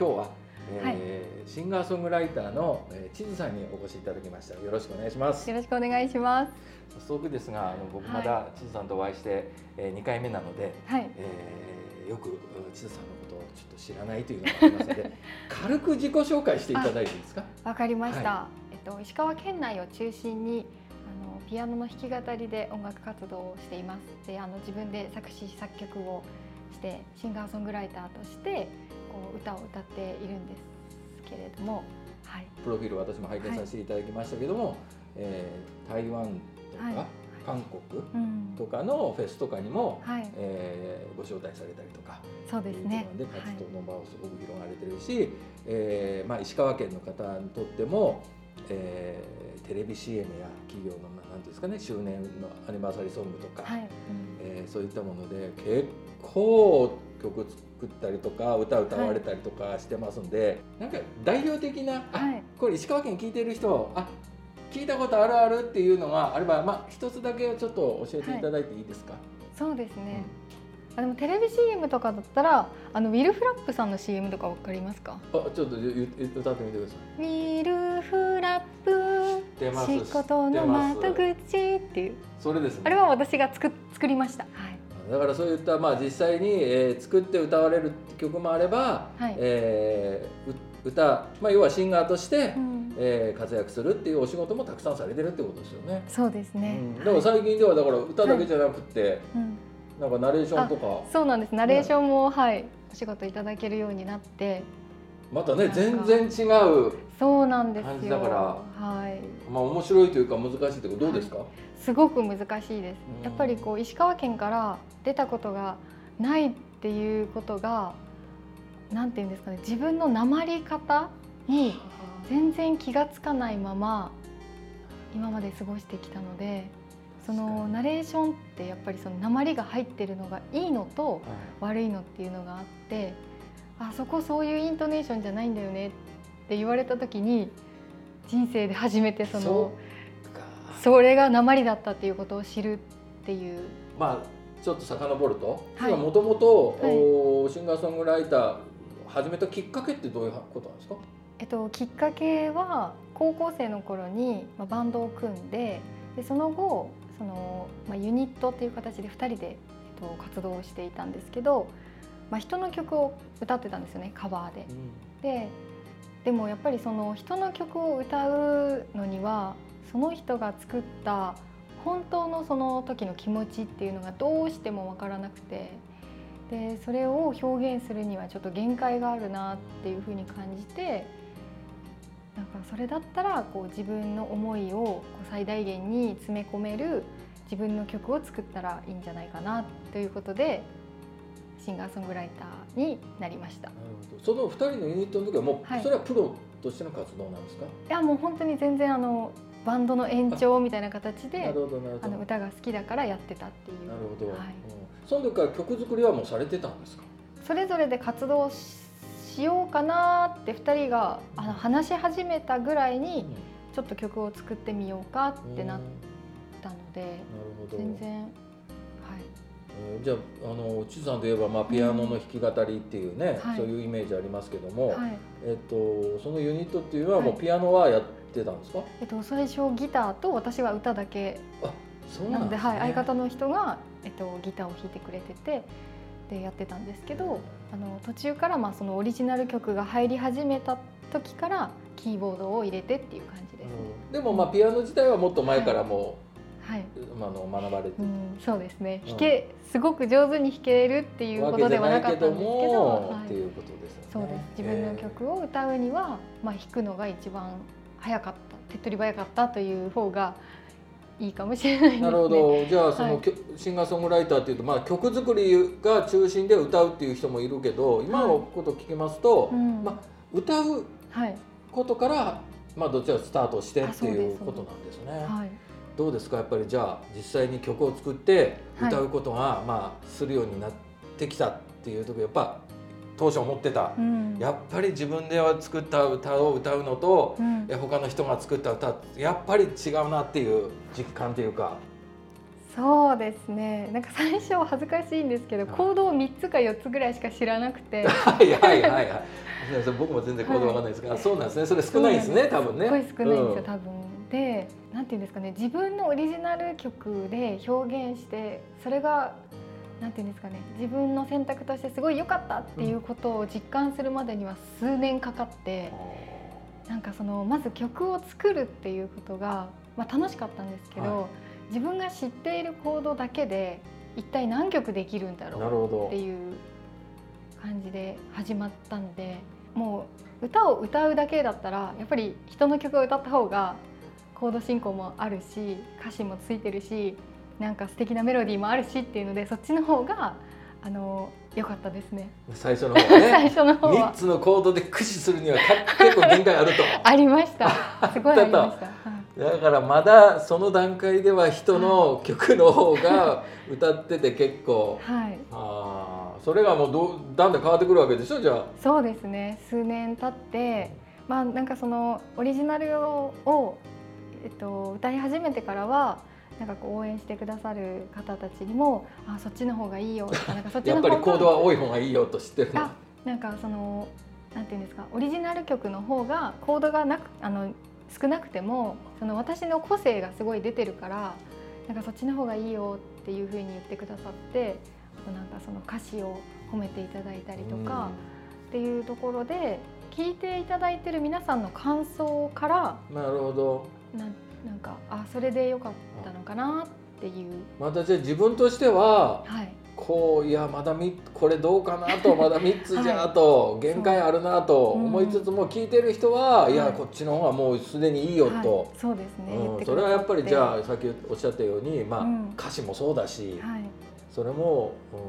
今日は、えーシンガーソングライターの、えー、地図さんにお越しいただきました。よろしくお願いします。よろしくお願いします。早速ですがあの僕まだ地図さんとお会いして、えー、2回目なので、はい。えーよく地図さんのことをちょっと知らないというのがありますので 軽く自己紹介していただいていいですか？わかりました、はえっと石川県内を中心にあのピアノの弾き語りで音楽活動をしています。であの自分で作詞作曲をしてシンガーソングライターとしてこう歌を歌っているんですけれどもはい。プロフィール私も拝見させていただきましたけども、えー台湾とか、はい。韓国うん。とかのフェスとかにも、はい。えーご招待されたりとかそうですね。で活動の場をすごく広がれてるし、えーまあ、石川県の方にとっても、えーテレビ CM や企業のまあなんていうんですかね周年のアニバーサリーソングとか、はい、うんえーそういったもので結構曲作ったりとか歌歌われたりとかしてますんで、なんか代表的な、あはい。これ石川県聞いてる人あ聞いたことあるあるっていうのがあれば、まあ、一つだけちょっと教えていただいていいですか、そうですね、あでもテレビ CM とかだったらあのウィル・フラップさんの CM とかわかりますか？あちょっと歌ってみてください。ウィル・フラップ出ます仕事の窓口っていうそれですねあれは私が作作りました。はい。だからそういった、まあ、実際に、えー作って歌われる曲もあれば、はいえーう歌、まあ、要はシンガーとして、うんえー活躍するっていうお仕事もたくさんされてるってことですよね。そうですね。うん、だから最近ではだから歌だけじゃなくて、うんなんかナレーションとかそうなんです。ナレーションも、はいお仕事いただけるようになって、またね全然違う、そうなんですよ。感じだから。はい。まあ、面白いというか難しいというかどうですか、すごく難しいです。うん。やっぱりこう石川県から出たことがないっていうことが、なんていうんですかね、自分の訛り方に 全然気がつかないまま今まで過ごしてきたのでそのナレーションってやっぱりその鉛が入ってるのがいいのとはい。悪いのっていうのがあってあそこそういうイントネーションじゃないんだよねって言われた時に人生で初めてそのそれが鉛だったっていうことを知るっていう。まあちょっと遡るとはい。もともとシンガーソングライター始めたきっかけってどういうことなんですか？えっと、きっかけは高校生の頃に、まあ、バンドを組んででその後その、まあ、ユニットっていう形で2人で、えっと、活動をしていたんですけど、まあ、人の曲を歌ってたんですよねカバーで。ででもやっぱりその人の曲を歌うのにはその人が作った本当のその時の気持ちっていうのがどうしても分からなくてでそれを表現するにはちょっと限界があるなっていうふうに感じてなんかそれだったらこう自分の思いをこう最大限に詰め込める自分の曲を作ったらいいんじゃないかなということでシンガーソングライターになりました。その二人のユニットの時はもう、はい。それはプロとしての活動なんですか？いやもう本当に全然あのバンドの延長みたいな形なでるほどなるほど。あの歌が好きだからやってたっていう。なるほど、はい。うん。その時から曲作りはもうされてたんですか？それぞれで活動ししようかなって2人があの話し始めたぐらいにちょっと曲を作ってみようかってなっうんたのでなるほど。全然じゃああのちさんといえば、まあ、ピアノの弾き語りっていうね、はい。そういうイメージありますけども、はい。えっと、そのユニットっていうのはもうはいピアノはやってたんですか、えっと、最初ギターと私は歌だけなので、なんですね。はい、相方の人が、えっと、ギターを弾いてくれててでやってたんですけどあの途中からまあそのオリジナル曲が入り始めた時からキーボードを入れてっていう感じですね。うん。でもまあピアノ自体はもっと前からもはい、あ、あの学ばれて。て、うん、そうですね。うん。弾けすごく上手に弾けるっていうことではなかったんですけどはい。っていうことですよね。そうです。自分の曲を歌うには、まあ、弾くのが一番早かった。手っ取り早かったという方がいいかもしれないですね。なるほど。じゃあその、はい。シンガーソングライターっていうと、まあ、曲作りが中心で歌うっていう人もいるけど今のこと聞きますと、うん。まあ、歌うはい。ことから、まあ、どちらかスタートしてっていうことなんですね。はいどうですか？やっぱりじゃあ実際に曲を作ってはい。歌うことが、まあ、するようになってきたっていう時やっぱ当初思ってた、うん。やっぱり自分では作った歌を歌うのと、うん。え他の人が作った歌やっぱり違うなっていう実感というか。そうですね。なんか最初恥ずかしいんですけどはい。行動3つか4つぐらいしか知らなくて。はいはいはいはい。僕も全然コードわかんないですが、はい、そうなんですね。それ少ないですね多分ね。すごい少ないんですよ、うん、多分でなんていうんですかね自分のオリジナル曲で表現してそれがなんていうんですかね自分の選択としてすごい良かったっていうことを実感するまでには数年かかって、うん、なんかそのまず曲を作るっていうことが、まあ、楽しかったんですけど、はい、自分が知っているコードだけで一体何曲できるんだろうっていう感じで始まったんでもう歌を歌うだけだったらやっぱり人の曲を歌った方がコード進行もあるし歌詞もついてるしなんか素敵なメロディーもあるしっていうのでそっちの方があの良かったですね。最初の方ね。最初の方は。三つのコードで駆使するには結構限界あると。ありました。すごいありまし た。だからまだその段階では人の曲の方が歌ってて結構、はい、あそれがもうどだんだん変わってくるわけでしょじゃあそうですね数年経ってまあなんかそのオリジナルを、えっと、歌い始めてからはなんかこう応援してくださる方たちにもあそっちの方がいいよとかなんかそっちの方がやっぱりコードは多い方がいいよと知ってるあなんかそのなんていうんですかオリジナル曲の方がコードがなくあの少なくてもその私の個性がすごい出てるからなんかそっちの方がいいよっていうふうに言ってくださってなんかその歌詞を褒めていただいたりとかっていうところで聞いていただいてる皆さんの感想からなるほどななんかあそれでよかったのかなっていう。またじゃあ自分としては、はい、こういやまだみこれどうかなとまだ3つじゃと、限界あるなと思いつつも聞いてる人は、いやこっちの方がもうすでにいいよと、そうですね、うん、それはやっぱりじゃあさっきおっしゃったように、まあ歌詞もそうだし、それも、うん、や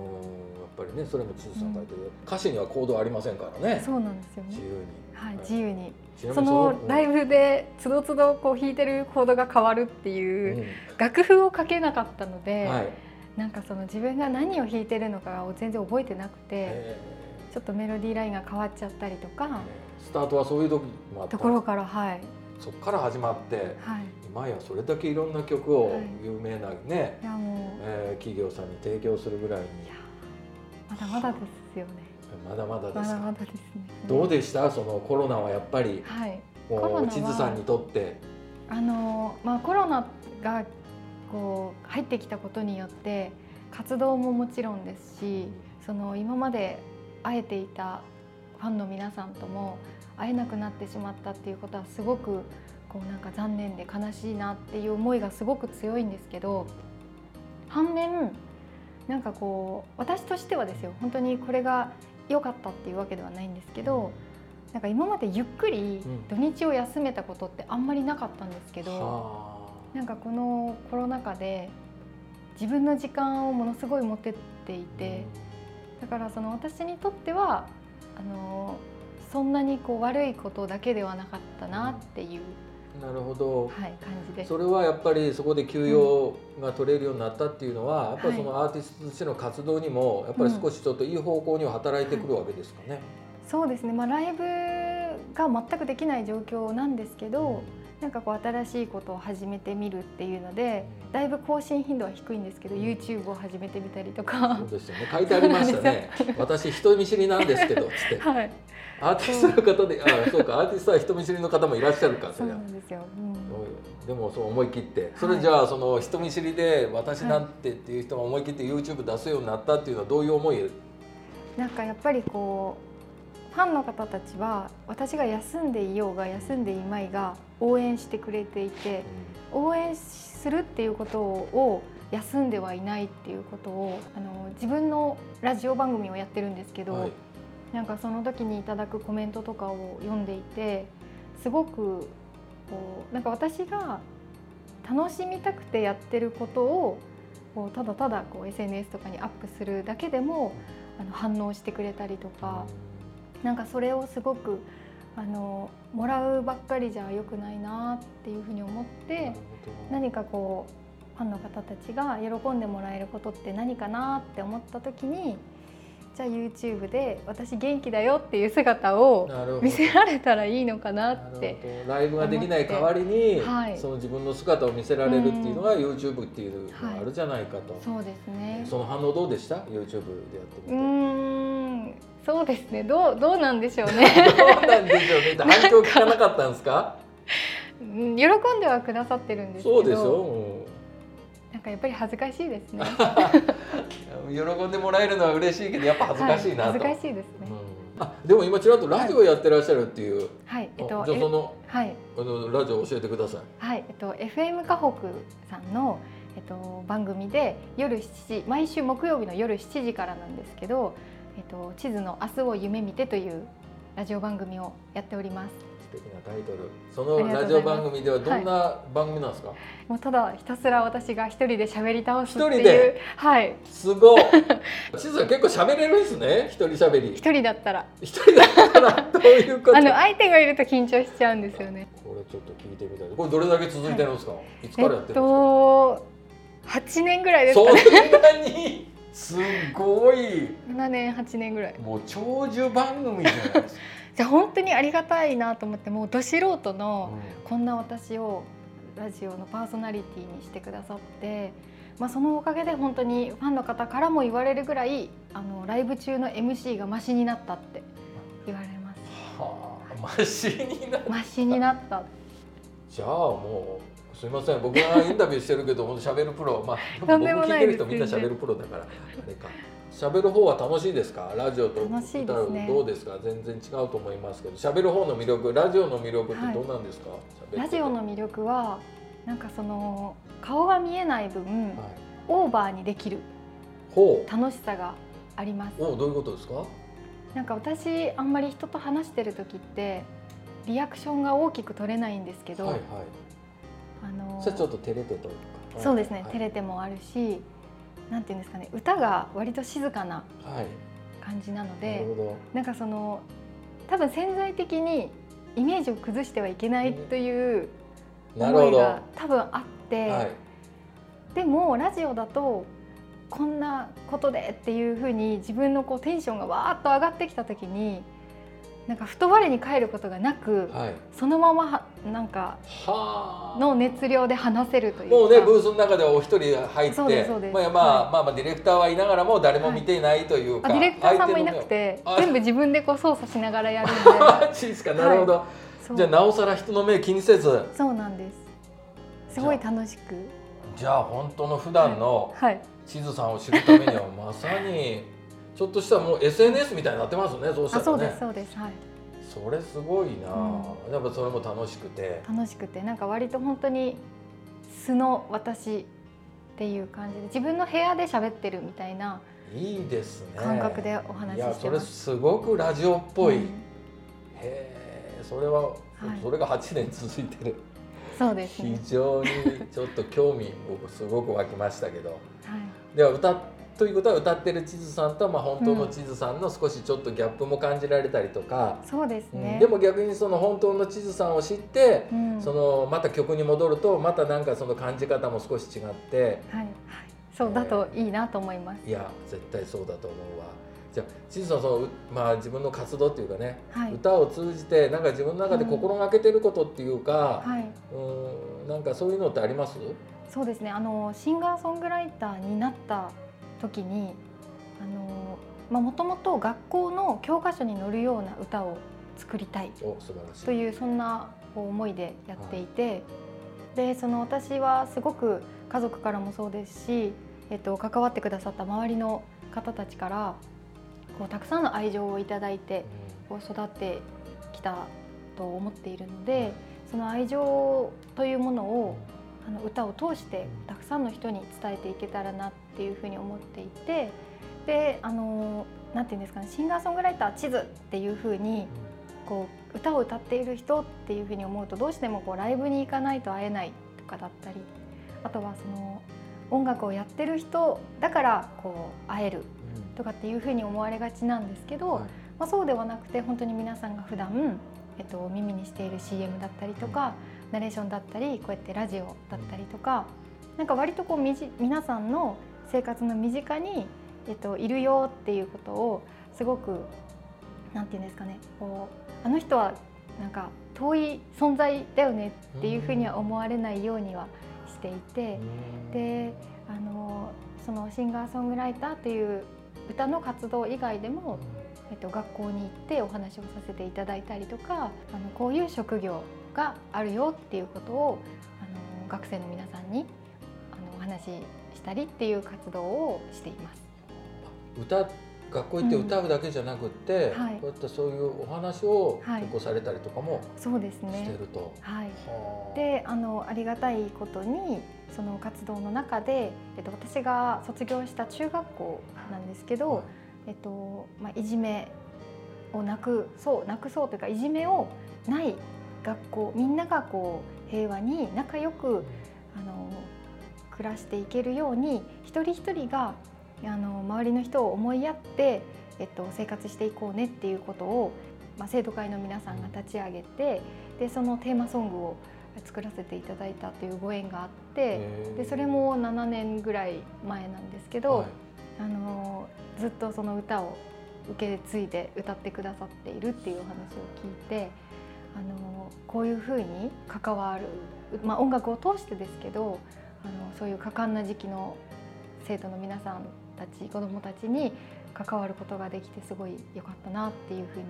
っぱりねそれも地図さん書いてる、歌詞にはコードありませんからね。そうなんですよね。自由に。はい、自由にそのライブでつどつどこう弾いてるコードが変わるっていう楽譜を書けなかったので、はい。なんかその自分が何を弾いてるのかを全然覚えてなくてちょっとメロディーラインが変わっちゃったりとか。スタートはそういう時もあった。ところからはい。そこから始まって、はい、今やそれだけいろんな曲を有名なね、はい、えー、企業さんに提供するぐらいに。まだまだですよねまだまだですまだまだですね。どうでした？そのコロナはやっぱり、はい、こう地図さんにとって。あのまあコロナがこう入ってきたことによって活動ももちろんですしその今まで会えていたファンの皆さんとも会えなくなってしまったっていうことはすごくこうなんか残念で悲しいなっていう思いがすごく強いんですけど反面なんかこう私としてはですよ。本当にこれが良かったっていうわけではないんですけどなんか今までゆっくり土日を休めたことってあんまりなかったんですけど。なんかこのコロナ禍で自分の時間をものすごい持ってっていてだからその私にとってはあのそんなにこう悪いことだけではなかったなっていう。なるほど、はい、感じでそれはやっぱりそこで休養が取れるようになったっていうのは、うん、やっぱりそのアーティストとしての活動にもやっぱり少しちょっといい方向には働いてくるわけですかね。はい、そうですね、まあ、ライブが全くできない状況なんですけど、なんかこう新しいことを始めてみるっていうのでだいぶ更新頻度は低いんですけど YouTube を始めてみたりとか。そうですよね。書いてありましたね。私人見知りなんですけどつって、はい、アーティストの方であそうかアーティストは人見知りの方もいらっしゃるかそうなんですよ、うん、でもそう思い切って。それじゃあその人見知りで私なんてっていう人が思い切って YouTube 出すようになったっていうのはどういう思い。なんかやっぱりこうファンの方たちは私が休んでいようが休んでいまいが応援してくれていて応援するっていうことを休んではいないっていうことをあの自分のラジオ番組をやってるんですけど、はい、なんかその時にいただくコメントとかを読んでいてすごくこうなんか私が楽しみたくてやってることをこうただただこう SNS とかにアップするだけでもあの反応してくれたりとか。なんかそれをすごくあのもらうばっかりじゃよくないなっていうふうに思って何かこうファンの方たちが喜んでもらえることって何かなって思った時にじゃあ YouTube で私元気だよっていう姿を見せられたらいいのかなってライブができない代わりに、はい、その自分の姿を見せられるっていうのが YouTube っていうのがあるじゃないかと、はい、そうですね。その反応どうでした？YouTube でやってみて。うんんそうですね。どうどうなんでしょうね。どうなんでしょうね。反響聞かなかったんですか？喜んではくださってるんですけど。そうでしょ、なんかやっぱり恥ずかしいですね。喜んでもらえるのは嬉しいけどやっぱ恥ずかしいなと、はい、恥ずかしいですね、うん、あでも今ちらっとラジオやってらっしゃるっていう。はい、えっとじゃあその,、はい、あのラジオ教えてください。はいえっと FM 河北さんのえっと、番組で夜7時毎週木曜日の夜7時からなんですけど「えっと、地図の明日を夢見て」というラジオ番組をやっております。素敵なタイトル。そのラジオ番組ではどんな番組なんですか、はい、もうただひたすら私が一人で喋り倒すっていう。はい。すごい。地図は結構喋れるんですね？一人喋り。一人だったら。一人だったらどういうこと。あの相手がいると緊張しちゃうんですよね。これちょっと聞いてみたい。これどれだけ続いてるんですか、はい、いつからやってるんですか、えっと8年ぐらいですかね。そんなに？すごい。7年8年ぐらい。もう長寿番組じゃないですか。じゃ本当にありがたいなと思ってもうど素人のこんな私をラジオのパーソナリティにしてくださって、まあ、そのおかげで本当にファンの方からも言われるぐらいあのライブ中の MC がマシになったって言われます。はあ、マシになった。マシになった。じゃあもうすみません。僕がインタビューしてるけど 本当喋るプロ。まあ僕聞いてる人みんな喋るプロだから。あれか喋る方は楽しいですか？ラジオと歌うどうですか？全然違うと思いますけど。喋る方の魅力ラジオの魅力ってどうなんですか、はい、ラジオの魅力はなんかその顔が見えない分、はい、オーバーにできる。楽しさがあります。おどういうことですか？なんか私あんまり人と話してる時ってリアクションが大きく取れないんですけど、はいはい、あのそれちょっと照れてとか。そうですね、はい、照れてもあるしなんていうんですかね歌が割と静かな感じなので、はい、なんかその多分潜在的にイメージを崩してはいけないという思いが多分あって、はい、でもラジオだとこんなことでっていうふうに自分のこうテンションがわーっと上がってきた時になんか太我に帰ることがなく、はい、そのままなんかの熱量で話せるというもうねブースの中でお一人入ってまあ、まあ、まあまあディレクターはいながらも誰も見ていないというか、はい、ディレクターさんもいなくて全部自分でこう操作しながらやるんで。マジですか。なるほど、はい、じゃあなおさら人の目気にせず。そうなんです。すごい楽しく。じゃあ本当の普段の地図さんを知るためにはまさにちょっとしたもう SNS みたいになってますねそうしたらね。そうですそうですはい。それすごいな、うん、やっぱそれも楽しくて。楽しくてなんか割と本当に素の私っていう感じで自分の部屋で喋ってるみたいないいですね。感覚でお話ししてます。それすごくラジオっぽい、うん、へえそれは、はい、それが8年続いてる。そうです、ね、非常にちょっと興味僕すごく湧きましたけど、はい、では歌ということは歌ってる地図さんとまあ本当の地図さんの少しちょっとギャップも感じられたりとか、うん、そうですね、うん、でも逆にその本当の地図さんを知って、うん、そのまた曲に戻るとまたなんかその感じ方も少し違って、はい、そうだといいなと思います、えー、いや絶対そうだと思うわ。じゃあ地図さんその、まあ、自分の活動っていうかね、はい、歌を通じてなんか自分の中で心がけてることっていうか、はい、うんなんかそういうのってあります？そうですね。あのシンガーソングライターになった時にもともと学校の教科書に載るような歌を作りたいというそんな思いでやっていて、はい、でその私はすごく家族からもそうですし、えっと、関わってくださった周りの方たちからこうたくさんの愛情をいただいてこう育ってきたと思っているのでその愛情というものをあの歌を通してたくさんの人に伝えていけたらなっていうふうに思っていてであのなんていうんですかねシンガーソングライター地図っていうふうにこう歌を歌っている人っていうふうに思うとどうしてもこうライブに行かないと会えないとかだったりあとはその音楽をやってる人だからこう会えるとかっていうふうに思われがちなんですけど、まあ、そうではなくて本当に皆さんが普段えっと耳にしている CM だったりとかナレーションだったりこうやってラジオだったりとかなんか割とこうみじ皆さんの生活の身近に、えっと、いるよっていうことをすごくなんて言うんですかねこうあの人はなんか遠い存在だよねっていうふうには思われないようにはしていてであのそのシンガーソングライターという歌の活動以外でもえっと、学校に行ってお話をさせていただいたりとかあのこういう職業があるよっていうことをあの学生の皆さんにあのお話ししたりっていう活動をしています。歌学校行って歌うだけじゃなくて、うんはい、こうやってそういうお話を結構されたりとかもそうですね。してると。はい、であのありがたいことにその活動の中で、えっと、私が卒業した中学校なんですけど、はい、えっとまあ、いじめをなくそうなくそうというかいじめをない学校みんながこう平和に仲良くあの暮らしていけるように一人一人があの周りの人を思いやって、えっと、生活していこうねっていうことを、まあ、生徒会の皆さんが立ち上げてでそのテーマソングを作らせていただいたというご縁があってでそれも7年ぐらい前なんですけど、はい、あのずっとその歌を受け継いで歌ってくださっているっていうお話を聞いてあのこういうふうに関わる、まあ、音楽を通してですけどあのそういう果敢な時期の生徒の皆さんたち子どもたちに関わることができてすごい良かったなっていうふうに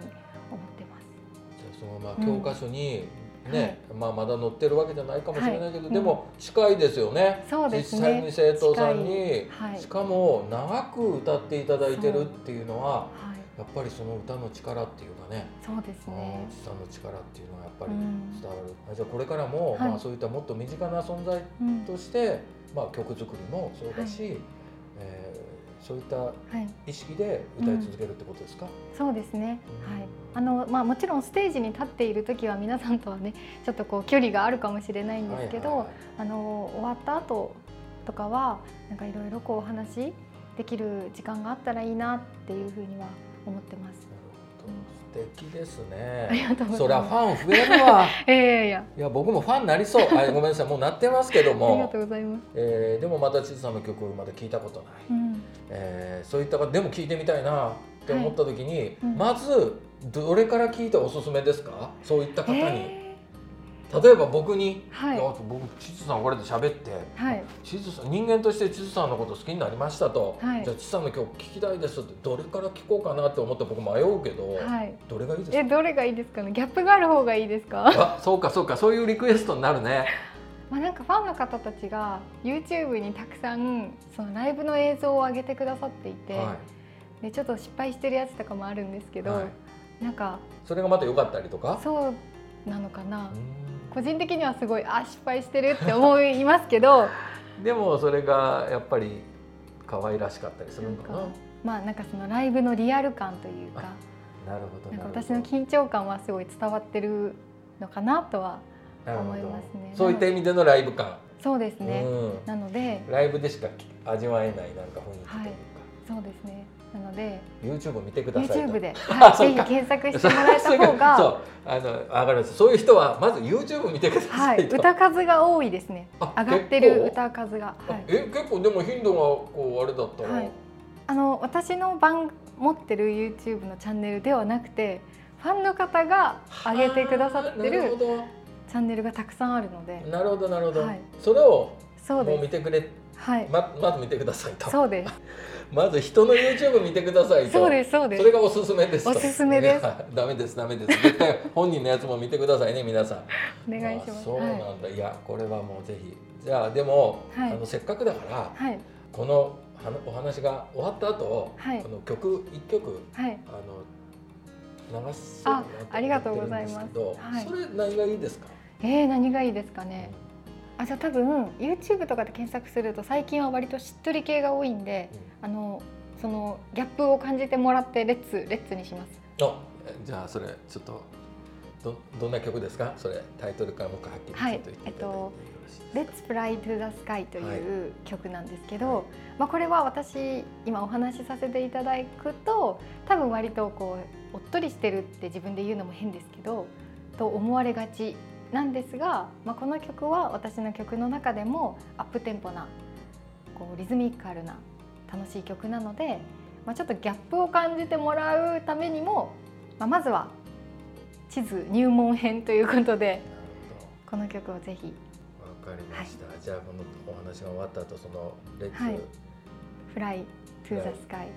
思ってます。じゃあそのまあ教科書に、ね、はい、まあまだ載ってるわけじゃないかもしれないけど、はい、でも近いですよね。そうですね。実際に生徒さんに、はい、しかも長く歌っていただいてるっていうのは、やっぱりその歌の力っていうかね。そうですね。歌の力っていうのはやっぱり伝わる。うん、じゃあこれからも、まあそういったもっと身近な存在として、うん、まあ曲作りもそうだし、えーそういった意識で歌い続けるってことですか、うん、そうですね、うん、はい。あのまあ、もちろんステージに立っている時は皆さんとはねちょっとこう距離があるかもしれないんですけど、はいはいはい、あの終わった後とかはなんかいろいろこうお話できる時間があったらいいなっていうふうには思ってます。素敵ですね。そりゃファン増えるわ。いやいやいや僕もファンになりそう。あごめんなさいもうなってますけども。ありがとうございます。えー、でもまた千津さんの曲まだ聞いたことない。うん、えー、そういったでも聞いてみたいなって思った時に、はいうん、まずどれから聞いておすすめですか？そういった方に。えー例えば僕に、はい、僕地図さんこれで喋って、はい、地図さん人間として地図さんのこと好きになりましたと、はい、じゃあ地図さんの曲聞きたいですってどれから聞こうかなって思って僕迷うけど、はい、どれがいいですか？えどれがいいですかね？ギャップがある方がいいですか？あそうかそうか。そういうリクエストになるね。まあ、なんかファンの方たちが YouTube にたくさんそのライブの映像を上げてくださっていて、はい、でちょっと失敗してるやつとかもあるんですけど、はい、なんかそれがまた良かったりとか？そうなのかな。個人的にはすごいあ失敗してるって思いますけど。でもそれがやっぱり可愛らしかったりするのかな。まあなんかそのライブのリアル感というか。なるほどなんか私の緊張感はすごい伝わってるのかなとは思いますね。そういった意味でのライブ感。そうですね、うん、なので。ライブでしか味わえないなんか雰囲気というか、はい、そうですねなので YouTube 見てください YouTube で、はい、ぜひ検索してもらえた方が。そう。あの上がるんですそういう人はまず YouTube 見てください、はい、歌数が多いですね。上がってる歌数が、はい、え結構でも頻度がこうあれだったら、はい、あの私の番持ってる YouTube のチャンネルではなくてファンの方が上げてくださってるチャンネルがたくさんあるので。なるほどなるほど、はい、それをもう見てくれ。はい。ままず見てくださいと。そうですまず人の YouTube 見てくださいと。そうですそうです。それがおすすめですおすすめです。ダメですダメです。絶対本人のやつも見てくださいね皆さん。お願いします、そうなんだ、はい、いやこれはもうぜひ。じゃあでも、はい、あのせっかくだから、はい、このお話が終わった後、はい、この曲一曲、はい、あの流すあありがとうございます、はい、それ何がいいですか？えー、何がいいですかね、あじゃあ多分 YouTube とかで検索すると最近は割としっとり系が多いんで、うん、あのそのギャップを感じてもらってレッツレッツにします。あじゃあそれちょっとどどんな曲ですか？それタイトルからもうはっきりはい。えっと「Let's Fly to the Sky」という曲なんですけど、はい、まあ、これは私今お話しさせていただくと多分割とこうおっとりしてるって自分で言うのも変ですけどと思われがちなんですが、まあ、この曲は私の曲の中でもアップテンポなこうリズミカルな楽しい曲なので、まあ、ちょっとギャップを感じてもらうためにも、まあ、まずは地図入門編ということでこの曲をぜひ。わかりました、はい、じゃあこのお話が終わった後そのレッツ、はい、フライトゥーザスカイ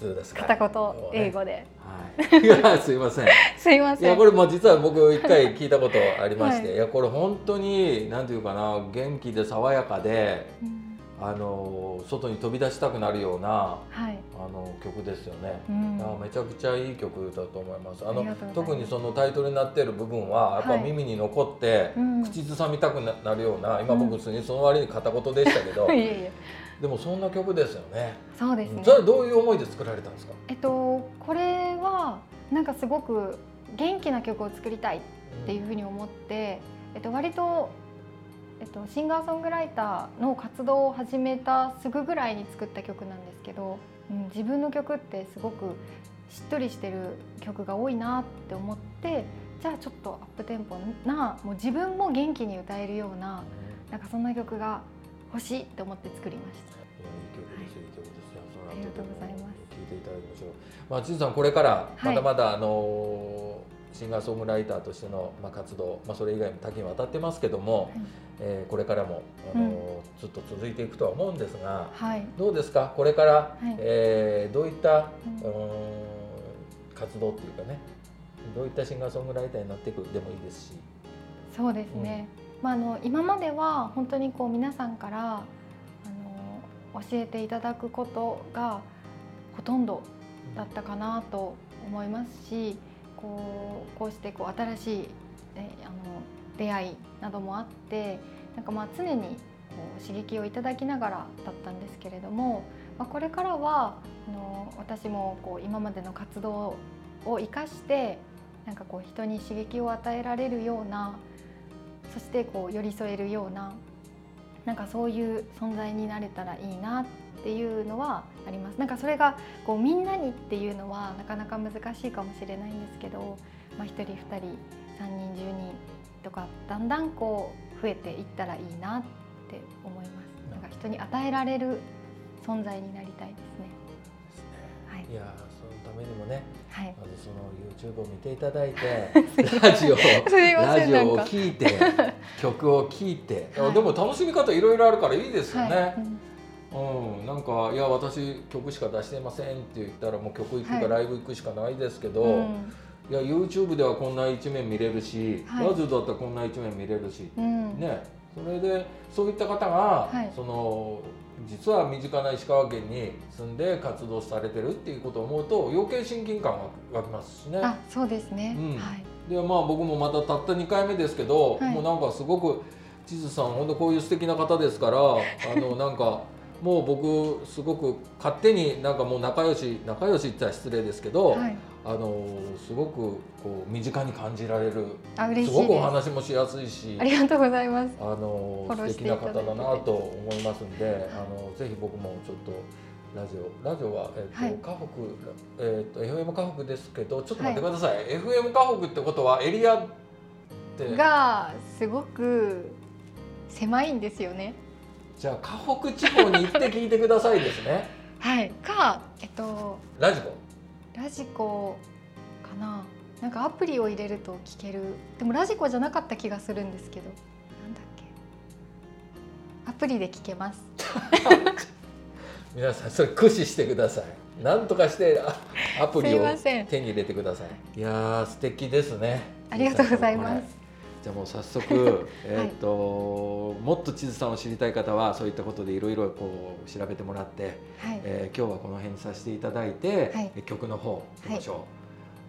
通です片言英語で、はい、い やすいません。すいません。いやこれも実は僕一回聞いたことありまして、はい、いやこれ本当になんていうかな元気で爽やかで、うん、あの外に飛び出したくなるような、はい、あの曲ですよね、うん、めちゃくちゃいい曲だと思います。あの特にそのタイトルになっている部分はやっぱ耳に残って、はい、口ずさみたくなるような今僕普通にその割に片言でしたけど、いえいえでもそんな曲ですよね。そうですね。それはどういう思いで作られたんですか？えっとこれはなんかすごく元気な曲を作りたいっていうふうに思って、うん、えっと割とえっとシンガーソングライターの活動を始めたすぐぐらいに作った曲なんですけど、うん、自分の曲ってすごくしっとりしてる曲が多いなって思ってじゃあちょっとアップテンポなもう自分も元気に歌えるようななんかそんな曲が欲しいと思って作りました。ありがとうございます。聞いていただ。きましょう。まあ、ちずさん、これからまだまだ、あのシンガーソングライターとしての、まあ、活動、まあ、それ以外も多岐にわたってますけども、はい、えー、これからも、あの、うん、ずっと続いていくとは思うんですが、はい、どうですか？これから、はい、えー、どういった、うん、活動っていうかねどういったシンガーソングライターになっていくでもいいですし。そうですね、うんまあ、あの今までは本当にこう皆さんからあの教えていただくことがほとんどだったかなと思いますしこうこうしてこう新しい、ね、あの出会いなどもあってなんかまあ常にこう刺激をいただきながらだったんですけれども、まあ、これからはあの私もこう今までの活動を生かしてなんかこう人に刺激を与えられるようなそしてこう寄り添えるようななんかそういう存在になれたらいいなっていうのはあります。なんかそれがこうみんなにっていうのはなかなか難しいかもしれないんですけど、まあ、1人2人3人10人とかだんだんこう増えていったらいいなって思います。なんか人に与えられる存在になりたいですね。はい、いやめにもねはい、まずその YouTube を見ていただいて ラジオラジオを聞いて曲を聴いて、はい、でも楽しみ方いろいろあるからいいですよね。はい。うん、なんか「いや私曲しか出していません」って言ったらもう曲行くかライブ行くしかないですけど、うん、いや YouTube ではこんな一面見れるし、ラジオだったらこんな一面見れるし、うん、ね。それでそういった方が、その実は身近な石川県に住んで活動されてるっていうことを思うと余計親近感が湧きますしね。あそうですね、うん、はい、でまあ僕もまたたった2回目ですけど、はい、もうなんかすごく地図さん本当こういう素敵な方ですから あのなんか。もう僕すごく勝手になんかもう仲良し仲良しって言ったら失礼ですけど、はい、あのすごくこう身近に感じられるす。ごくお話もしやすいしありがとうございます。あの素敵な方だなと思いますんであのぜひ僕もちょっとラジオラジオは、えーと、はい、河北、えーと、FM 河北ですけどちょっと待ってください、はい、FM 河北ってことはエリアってがすごく狭いんですよね。じゃあ河北地方に行って聞いてくださいですね。はい。かえっとラジコラジコかな？なんかアプリを入れると聞ける。でもラジコじゃなかった気がするんですけど。なんだっけ？アプリで聞けます。皆さんそれ駆使してください。なんとかして アプリを手に入れてください。いや素敵ですね。ありがとうございますじゃあもう早速 えっと、はい、もっと地図さんを知りたい方はそういったことでいろいろこう調べてもらって、はい、えー、今日はこの辺にさせていただいて、はい、曲の方いきましょう。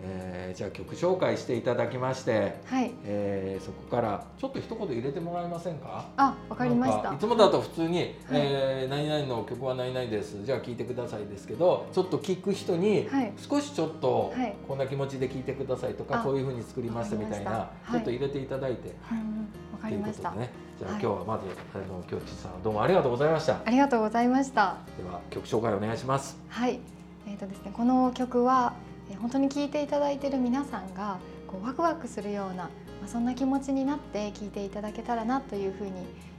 えー、じゃあ曲紹介していただきまして、はい、えー、そこからちょっと一言入れてもらえませんか？あわかりました。いつもだと普通に、はい、えー、何々の曲は何々です。じゃあ聴いてくださいですけどちょっと聴く人に、少しちょっと、こんな気持ちで聴いてくださいとか、こういうふうに作りましたみたいなちょっと入れていただいて、はい、かりました、ね、じゃあ、今日はまずあの京地さんどうもありがとうございました。ありがとうございました。では曲紹介お願いします。はい。えっ、ー、とですねこの曲は本当に聞いていただいている皆さんがこうワクワクするような、ま、そんな気持ちになって聞いていただけたらなというふうに、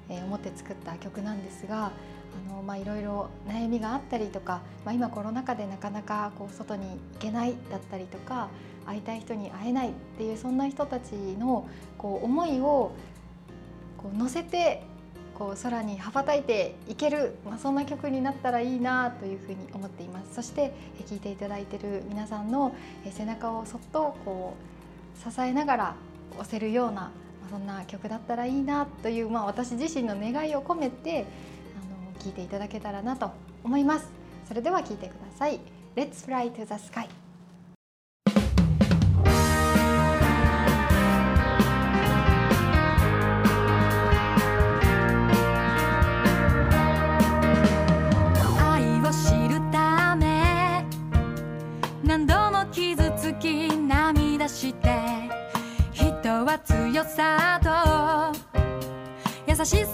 思って作った曲なんですがあの、まあ、いろいろ悩みがあったりとか、まあ、今コロナ禍でなかなかこう外に行けないだったりとか会いたい人に会えないっていうそんな人たちのこう思いをこう乗せてこう空に羽ばたいていける、まあ、そんな曲になったらいいなというふうに思っています。そして聴いていただいている皆さんの背中をそっとこう支えながら押せるような、まあ、そんな曲だったらいいなという、まあ、私自身の願いを込めてあの聴いていただけたらなと思います。それでは聴いてください。Let's fly to the sky しい